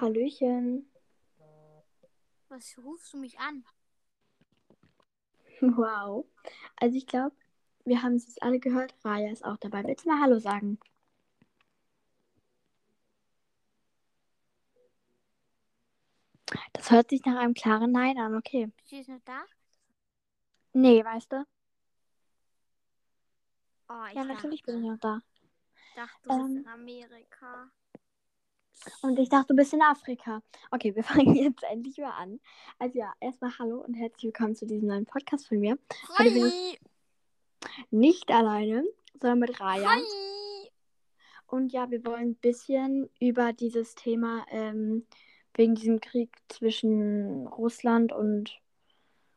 Hallöchen. Was rufst du mich an? Wow. Also ich glaube, wir haben es jetzt alle gehört. Raya ist auch dabei. Willst du mal Hallo sagen? Das hört sich nach einem klaren Nein an, okay. Bist du noch da? Nee, weißt du? Oh, ich Ja, natürlich bin ich noch da. dachte, du bist Ähm. in Amerika. Und ich dachte, du bist in Afrika. Okay, wir fangen jetzt endlich mal an. Also ja, erstmal Hallo und herzlich willkommen zu diesem neuen Podcast von mir. Heute bin Hi! Nicht alleine, sondern mit Raya. Hi! Und ja, wir wollen ein bisschen über dieses Thema ähm, wegen diesem Krieg zwischen Russland und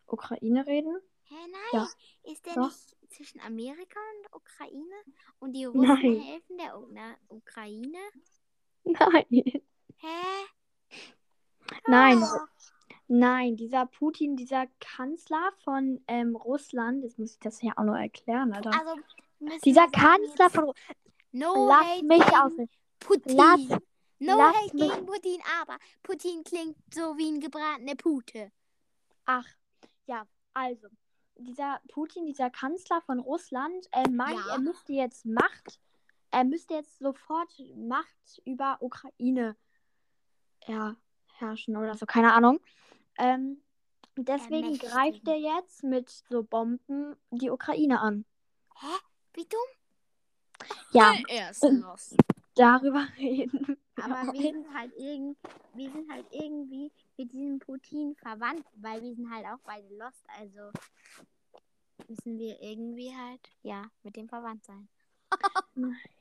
Ukraine reden. Hä, nein. Ja. Ist der Doch. nicht zwischen Amerika und Ukraine? Und die Russen Nein. helfen der Ukraine? Nein, Hä? nein, Oh. nein, dieser Putin, dieser Kanzler von ähm, Russland, jetzt muss ich das ja auch noch erklären, Alter. Also, Dieser Kanzler von Ru- No Lass hate mich ausreden. Putin. Lass- no lass hate mich- gegen Putin, aber Putin klingt so wie ein gebratene Pute. Ach, ja, also, dieser Putin, dieser Kanzler von Russland, äh, meint, Ja. er müsste jetzt Macht, er müsste jetzt sofort Macht über Ukraine ja, herrschen oder so, keine Ahnung. Ähm, deswegen Ermächtigen. greift er jetzt mit so Bomben die Ukraine an. Hä? Wie dumm? Ja, Er ist los. darüber reden. Aber wir sind halt irgend, wir sind halt irgendwie mit diesem Putin verwandt, weil wir sind halt auch beide lost, also müssen wir irgendwie halt, ja, mit dem verwandt sein.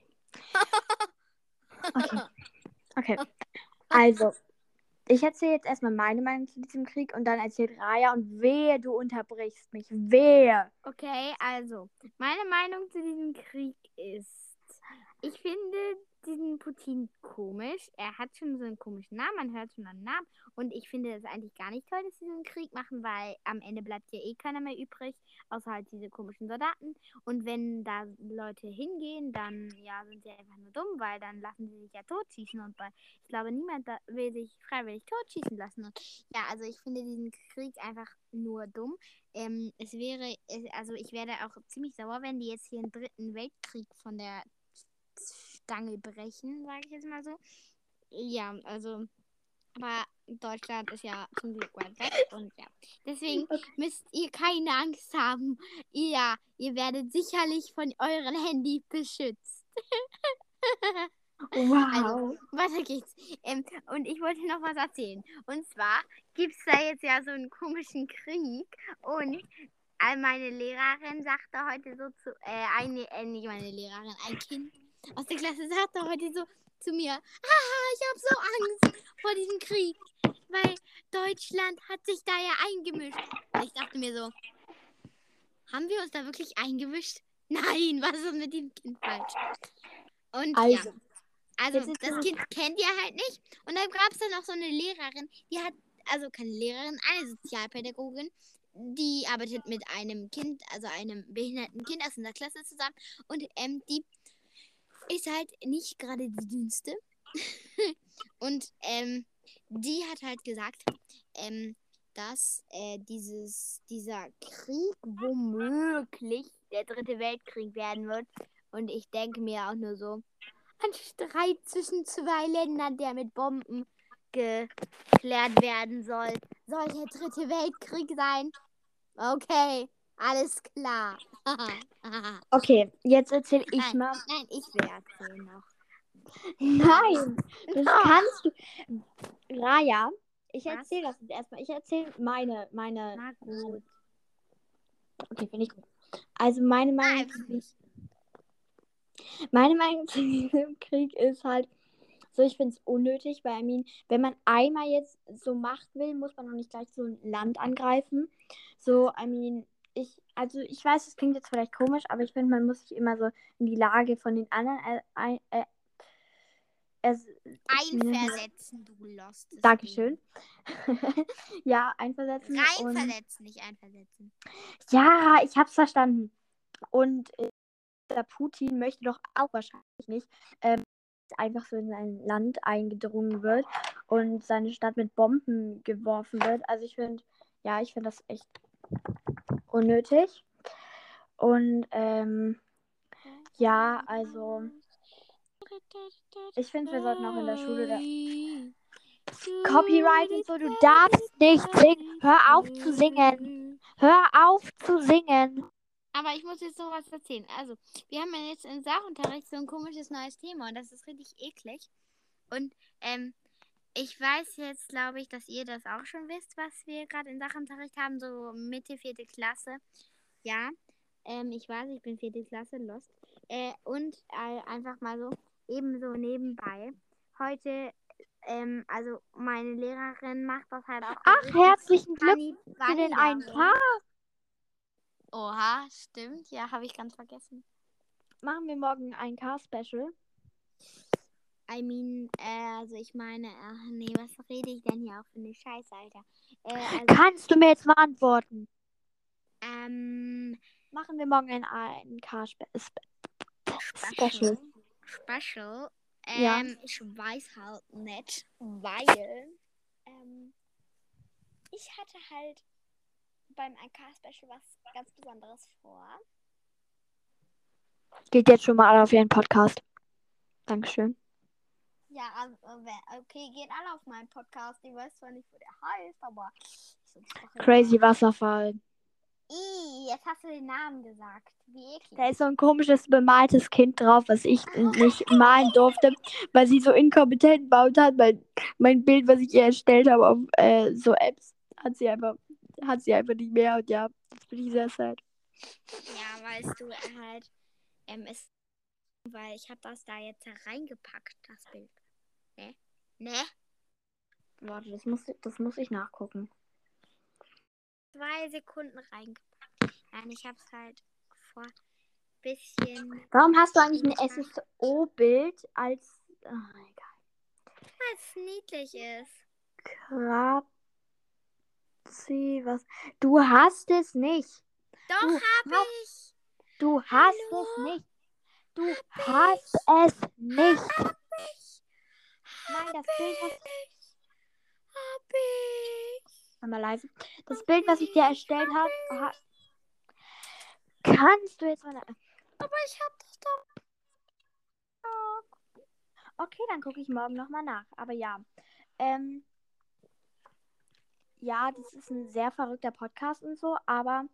Okay. Okay. Also, ich erzähle jetzt erstmal meine Meinung zu diesem Krieg und dann erzählt Raya und wehe, du unterbrichst mich. Wehe. Okay, also, meine Meinung zu diesem Krieg ist, ich finde diesen Putin komisch. Er hat schon so einen komischen Namen, man hört schon einen Namen. Und ich finde es eigentlich gar nicht toll, dass sie diesen Krieg machen, weil am Ende bleibt ja eh keiner mehr übrig, außer halt diese komischen Soldaten. Und wenn da Leute hingehen, dann ja, sind sie einfach nur dumm, weil dann lassen sie sich ja totschießen. Und bei, ich glaube, niemand will sich freiwillig totschießen lassen. Und ja, also ich finde diesen Krieg einfach nur dumm. Ähm, es wäre, also ich wäre auch ziemlich sauer, wenn die jetzt hier einen dritten Weltkrieg von der Stange brechen, sage ich jetzt mal so. Ja, also, aber Deutschland ist ja zum Glück weit weg und ja. Deswegen müsst ihr keine Angst haben. Ja, ihr werdet sicherlich von eurem Handy beschützt. Wow. Also, weiter geht's. Ähm, und ich wollte noch was erzählen. Und zwar gibt es da jetzt ja so einen komischen Krieg. Und meine Lehrerin sagte heute so zu, äh, eine, äh, nicht meine Lehrerin, ein Kind aus der Klasse sagte heute so zu mir, haha, ich habe so Angst vor diesem Krieg, weil Deutschland hat sich da ja eingemischt. Und ich dachte mir so, haben wir uns da wirklich eingemischt? Nein, was ist mit dem Kind falsch? Und ja. also, Also, das es- Kind kennt ihr halt nicht. Und dann gab es dann noch so eine Lehrerin, die hat, also keine Lehrerin, eine Sozialpädagogin, die arbeitet mit einem Kind, also einem behinderten Kind aus einer Klasse zusammen. Und ähm, die ist halt nicht gerade die dünnste. Und ähm, die hat halt gesagt, ähm, dass äh, dieses, dieser Krieg womöglich der dritte Weltkrieg werden wird. Und ich denke mir auch nur so, ein Streit zwischen zwei Ländern, der mit Bomben geklärt werden soll. Soll der dritte Weltkrieg sein? Okay, alles klar. okay, jetzt erzähle ich Nein. mal. Nein, ich will erzählen noch. Nein, das kannst du. Raya, ich erzähle das jetzt erstmal. Ich erzähle meine, meine. Na gut. Okay, finde ich gut. Also meine Meinung, Nein, meine Meinung zu diesem Krieg ist halt so, ich finde es unnötig, weil I mean, wenn man einmal jetzt so Macht will, muss man noch nicht gleich so ein Land angreifen. So, I mean, ich, also ich weiß, es klingt jetzt vielleicht komisch, aber ich finde, man muss sich immer so in die Lage von den anderen äh, äh, es, Einversetzen, du Lost. Dankeschön. ja, einversetzen. und- Reinversetzen, nicht einversetzen. Ja, ich hab's verstanden. Und äh, der Putin möchte doch auch wahrscheinlich nicht, ähm, dass einfach so in sein Land eingedrungen wird. und seine Stadt mit Bomben geworfen wird. Also ich finde, ja, ich finde das echt unnötig. Und ähm, ja, also ich finde, wir sollten auch in der Schule da Copyright und so, du darfst nicht singen. Hör auf zu singen. Hör auf zu singen. Aber ich muss jetzt noch was erzählen. Also, wir haben ja jetzt im Sachunterricht so ein komisches neues Thema und das ist richtig eklig. Und ähm, ich weiß jetzt, glaube ich, dass ihr das auch schon wisst, was wir gerade in Sachunterricht haben, so Mitte, vierte Klasse. Ja, ähm, ich weiß, ich bin vierte Klasse, lost. Äh, und äh, einfach mal so, ebenso nebenbei. Heute, ähm, also meine Lehrerin macht das halt auch. Ach, herzlichen Glückwunsch für den einen. Tag. Oha, stimmt. Ja, habe ich ganz vergessen. Machen wir morgen ein Car-Special. I mean, äh, also ich meine, ach nee, was rede ich denn hier auch für eine Scheiße, Alter? Äh, also, Kannst du mir jetzt mal antworten? ähm, Machen wir morgen ein, ein Car-Special. Special. Special. Ähm, Ja. ich weiß halt nicht, weil ähm, ich hatte halt beim AK-Special was ganz Besonderes vor. Geht jetzt schon mal alle auf ihren Podcast. Dankeschön. Ja, also, äh, okay, geht alle auf meinen Podcast. Ich weiß zwar nicht, wo der heißt, aber. Crazy Wasserfall. Ih, jetzt hast du den Namen gesagt. Wie eklig. Da ist so ein komisches bemaltes Kind drauf, was ich nicht malen durfte, weil sie so inkompetent baut hat. Mein, mein Bild, was ich ihr erstellt habe auf äh, so Apps, hat sie einfach, hat sie einfach nicht mehr. Und ja, jetzt bin ich sehr sad. Ja, weißt du, halt, ähm, ist, weil ich habe das da jetzt reingepackt, das Bild. Ne? Ne? Warte, das muss, das muss ich nachgucken. Zwei Sekunden reingepackt. Nein, ich hab's halt vor bisschen, Warum hast du eigentlich ein SSO-Bild als ah, egal. weil es niedlich ist. Krabzi, was? Du hast es nicht. Doch, Du hab hast- ich. Du hast Hallo? es nicht. Du hast es nicht. Hab ich. Nein, das Bild, was Hab ich. Mal leise. Das Bild, was ich dir erstellt habe, ha kannst du jetzt mal. Aber ich hab das doch. Okay, dann gucke ich morgen nochmal nach. Aber ja. Ähm, ja, das ist ein sehr verrückter Podcast und so. Aber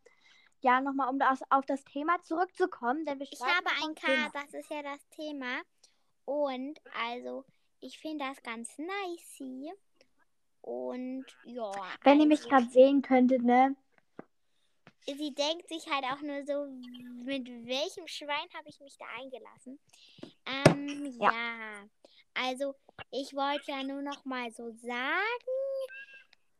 ja, nochmal, um das, auf das Thema zurückzukommen. Denn wir Ich habe ein. K, das ist ja das Thema. Und also, ich finde das ganz nice. Und ja. Wenn ihr mich also, gerade sehen könntet, ne? Sie denkt sich halt auch nur so, mit welchem Schwein habe ich mich da eingelassen? Ähm, Ja. ja. Also, ich wollte ja nur noch mal so sagen,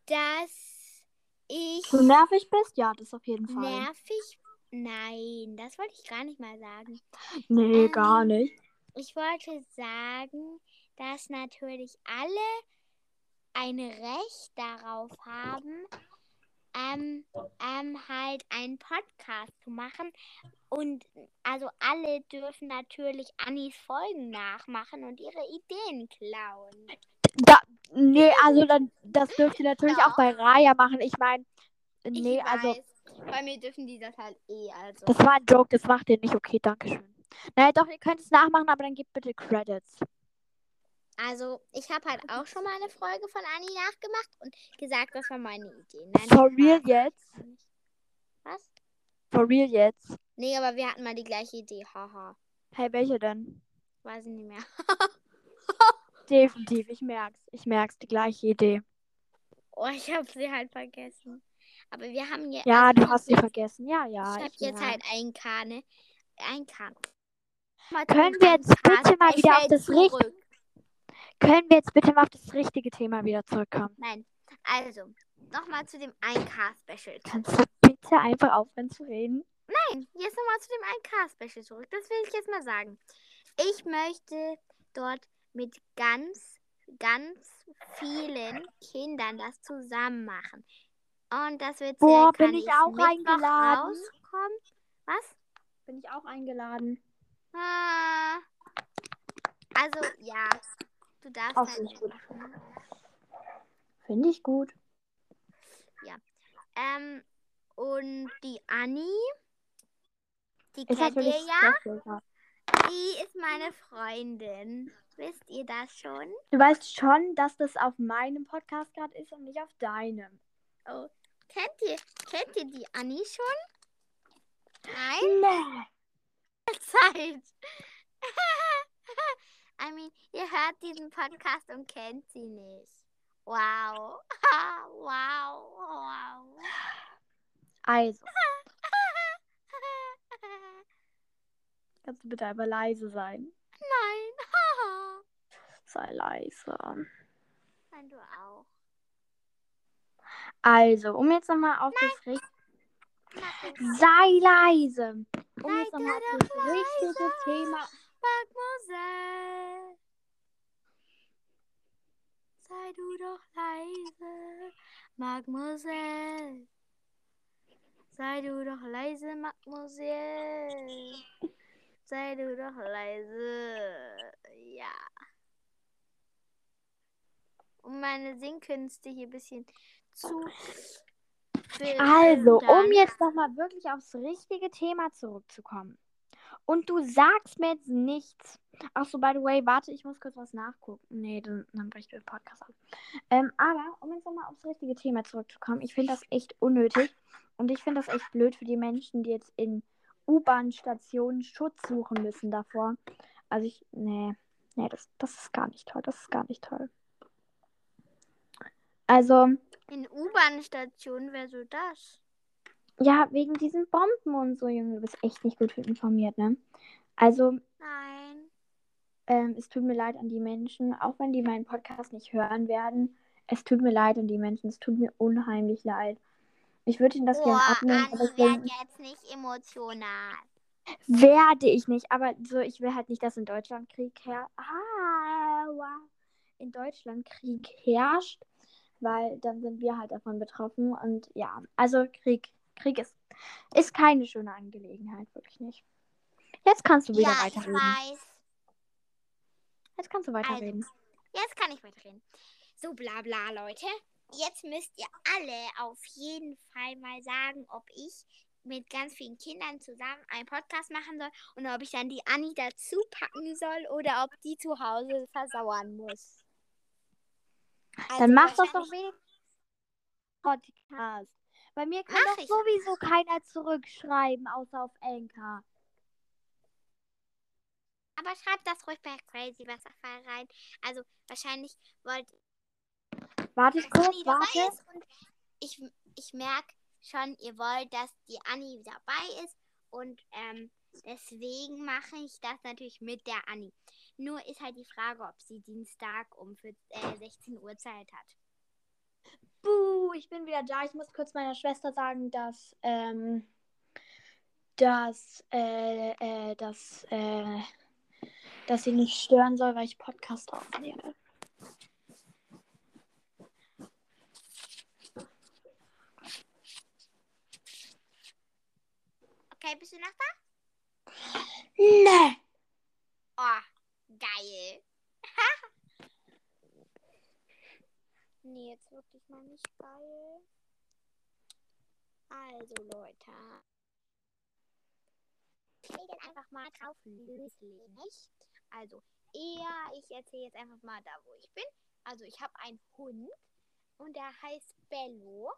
dass ich Du nervig bist? Ja, das auf jeden Fall. nervig. Nein, das wollte ich gar nicht mal sagen. Nee, Ähm, gar nicht. Ich wollte sagen, dass natürlich alle ein Recht darauf haben, ähm, ähm, halt einen Podcast zu machen. Und also alle dürfen natürlich Annis Folgen nachmachen und ihre Ideen klauen. Da, nee, also dann, das dürft ihr natürlich Doch. auch bei Raya machen. Ich meine, nee, ich also, bei mir dürfen die das halt eh, also. das war ein Joke, das macht ihr nicht. Okay, danke schön. Naja, doch, ihr könnt es nachmachen, aber dann gebt bitte Credits. Also, ich habe halt auch schon mal eine Folge von Anni nachgemacht und gesagt, das war meine Idee. Nein, For real jetzt? Was? For real jetzt? Nee, aber wir hatten mal die gleiche Idee. Haha. Hey, welche denn? Weiß ich nicht mehr. Definitiv, ich merk's. Ich merk's, die gleiche Idee. Oh, ich habe sie halt vergessen. Aber wir haben jetzt. Ja, also du hast sie vergessen. Ja, ja. Ich habe jetzt halt ein K, ne? Ein K. Mal Können wir jetzt bitte mal wieder auf das Richt- zurück. Können wir jetzt bitte mal auf das richtige Thema wieder zurückkommen? Nein. Also, nochmal zu dem 1K-Special. Kannst du bitte einfach aufhören zu reden? Nein, jetzt nochmal zu dem 1K-Special zurück. Das will ich jetzt mal sagen. Ich möchte dort mit ganz, ganz vielen Kindern das zusammen machen. Und das wird Boah, circa bin ich nächsten auch eingeladen? rauskommen. Was? Bin ich auch eingeladen? Ah. Also, ja. Du darfst Auch nicht gut. Finde ich gut. Ähm, und die Anni, die Ist kennt ihr ja. ja. Die ist meine Freundin. Wisst ihr das schon? Du weißt schon, dass das auf meinem Podcast gerade ist und nicht auf deinem. Oh. Kennt ihr, kennt ihr die Anni schon? Nein? Nee. Zeit. Hört diesen Podcast und kennt sie nicht. Wow. wow. Wow. Also, kannst du bitte einmal leise sein? Nein. Sei leise. Nein, du auch. Also, um jetzt nochmal auf das Richt Mach es. Sei leise. Um Sei jetzt nochmal auf das richtige leise. Thema. Mademoiselle. Sei du doch leise, Mademoiselle. Sei du doch leise, Mademoiselle. Sei du doch leise. Ja. Um meine Singkünste hier ein bisschen zu. Also, um jetzt nochmal wirklich aufs richtige Thema zurückzukommen. Und du sagst mir jetzt nichts. Ach so, by the way, warte, ich muss kurz was nachgucken. Nee, dann, dann bricht der Podcast ab. Ähm, aber, um jetzt nochmal aufs richtige Thema zurückzukommen, ich finde das echt unnötig. Und ich finde das echt blöd für die Menschen, die jetzt in U-Bahn-Stationen Schutz suchen müssen davor. Also ich, nee, nee, das, das ist gar nicht toll. Das ist gar nicht toll. Also, In U-Bahn-Stationen wäre so das. ja, wegen diesen Bomben und so, Junge, du bist echt nicht gut informiert, ne? Also. Ähm, es tut mir leid an die Menschen, auch wenn die meinen Podcast nicht hören werden. Es tut mir leid an die Menschen, es tut mir unheimlich leid. Ich würde ihnen das gerne Boah, abnehmen, aber Anni, ich will, werd jetzt nicht emotional. werde ich nicht. Aber so, ich will halt nicht, dass in Deutschland Krieg her ah, wow. in Deutschland Krieg herrscht, weil dann sind wir halt davon betroffen. Und ja, also Krieg, Krieg ist, ist keine schöne Angelegenheit, wirklich nicht. Jetzt kannst du wieder Ja, ich weiterreden. weiß. Jetzt kannst du weiterreden. Jetzt kann ich weiterreden. So, bla bla, Leute. Jetzt müsst ihr alle auf jeden Fall mal sagen, ob ich mit ganz vielen Kindern zusammen einen Podcast machen soll und ob ich dann die Anni dazu packen soll oder ob die zu Hause versauern muss. Also Dann mach das doch wahrscheinlich- wenigstens Podcast. Bei mir kann Mach doch sowieso keiner zurückschreiben, außer auf Anchor. Aber schreibt das ruhig bei Crazy Wasserfall rein. Also wahrscheinlich wollt Warte dass kurz, Anni warte. ich, ich merke schon, ihr wollt, dass die Anni dabei ist und ähm, deswegen mache ich das natürlich mit der Anni. Nur ist halt die Frage, ob sie Dienstag um für, äh, 16 Uhr Zeit hat. Buh, ich bin wieder da. Ich muss kurz meiner Schwester sagen, dass, ähm, dass, äh, äh, dass, äh, dass sie nicht stören soll, weil ich Podcast aufnehme. Okay, bist du noch da? Nee. Oh, geil. nee, jetzt wirklich mal nicht geil. Also, Leute. Ich lege einfach mal drauf löslich. Also, eher, ich erzähle jetzt einfach mal da, wo ich bin. Also, ich habe einen Hund und der heißt Bello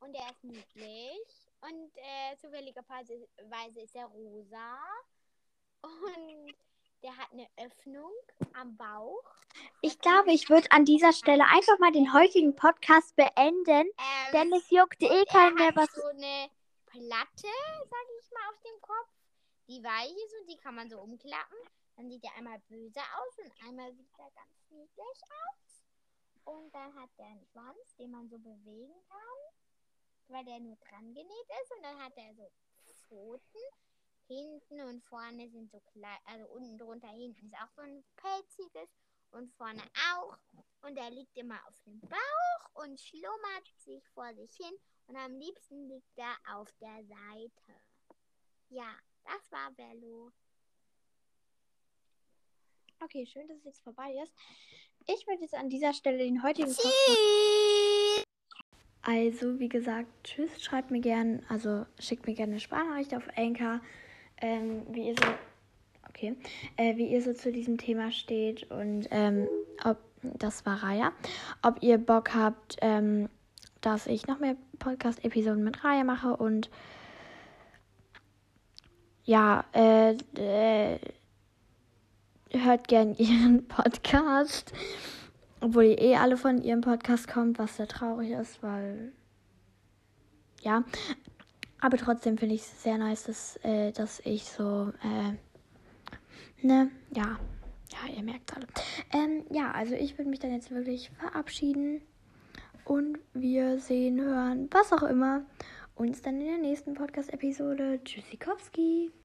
und der ist niedlich und äh, zufälligerweise ist er rosa und der hat eine Öffnung am Bauch. Ich glaube, ich würde an dieser Stelle einfach mal den heutigen Podcast beenden, Ähm, denn es juckt eh keinen er mehr, was so eine Platte, sag ich mal, auf dem Kopf. Die weich ist und die kann man so umklappen. Dann sieht er einmal böse aus und einmal sieht er ganz niedlich aus. Und dann hat er einen Schwanz, den man so bewegen kann, weil der nur dran genäht ist. Und dann hat er so Pfoten. Hinten und vorne sind so klein, also unten drunter hinten ist auch so ein pelziges und vorne auch. Und er liegt immer auf dem Bauch und schlummert sich vor sich hin. Und am liebsten liegt er auf der Seite. Ja, das war Bello. Okay, schön, dass es jetzt vorbei ist. Ich würde jetzt an dieser Stelle den heutigen Podcast Tschüss. Also, wie gesagt, tschüss, schreibt mir gerne, also schickt mir gerne eine Sprachnachricht auf Anchor, ähm, wie ihr so, okay, äh, wie ihr so zu diesem Thema steht und ähm, ob, das war Raya, ob ihr Bock habt, ähm, dass ich noch mehr Podcast-Episoden mit Raya mache und ja, äh, äh hört gern ihren Podcast. Obwohl ihr eh alle von ihrem Podcast kommt, was sehr traurig ist, weil. Ja. Aber trotzdem finde ich es sehr nice, dass, äh, dass ich so. Äh, ne? Ja. Ja, ihr merkt alle. Ähm, ja, also ich würde mich dann jetzt wirklich verabschieden. Und wir sehen, hören, was auch immer, uns dann in der nächsten Podcast-Episode. Tschüssikowski.